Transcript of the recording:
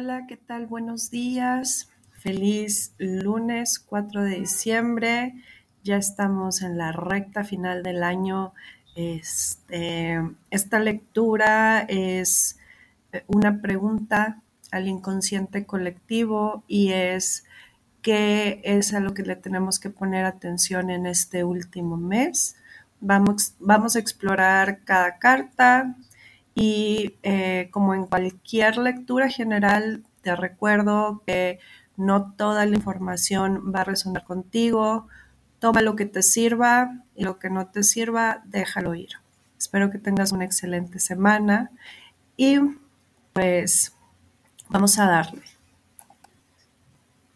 Hola, ¿qué tal? Buenos días. Feliz lunes 4 de diciembre. Ya estamos en la recta final del año. Este, esta lectura es eh, una pregunta al inconsciente colectivo y es qué es a lo que le tenemos que poner atención en este último mes. Vamos, vamos a explorar cada carta, y eh, como en cualquier lectura general, te recuerdo que no toda la información va a resonar contigo. Toma lo que te sirva y lo que no te sirva, déjalo ir. Espero que tengas una excelente semana y pues vamos a darle.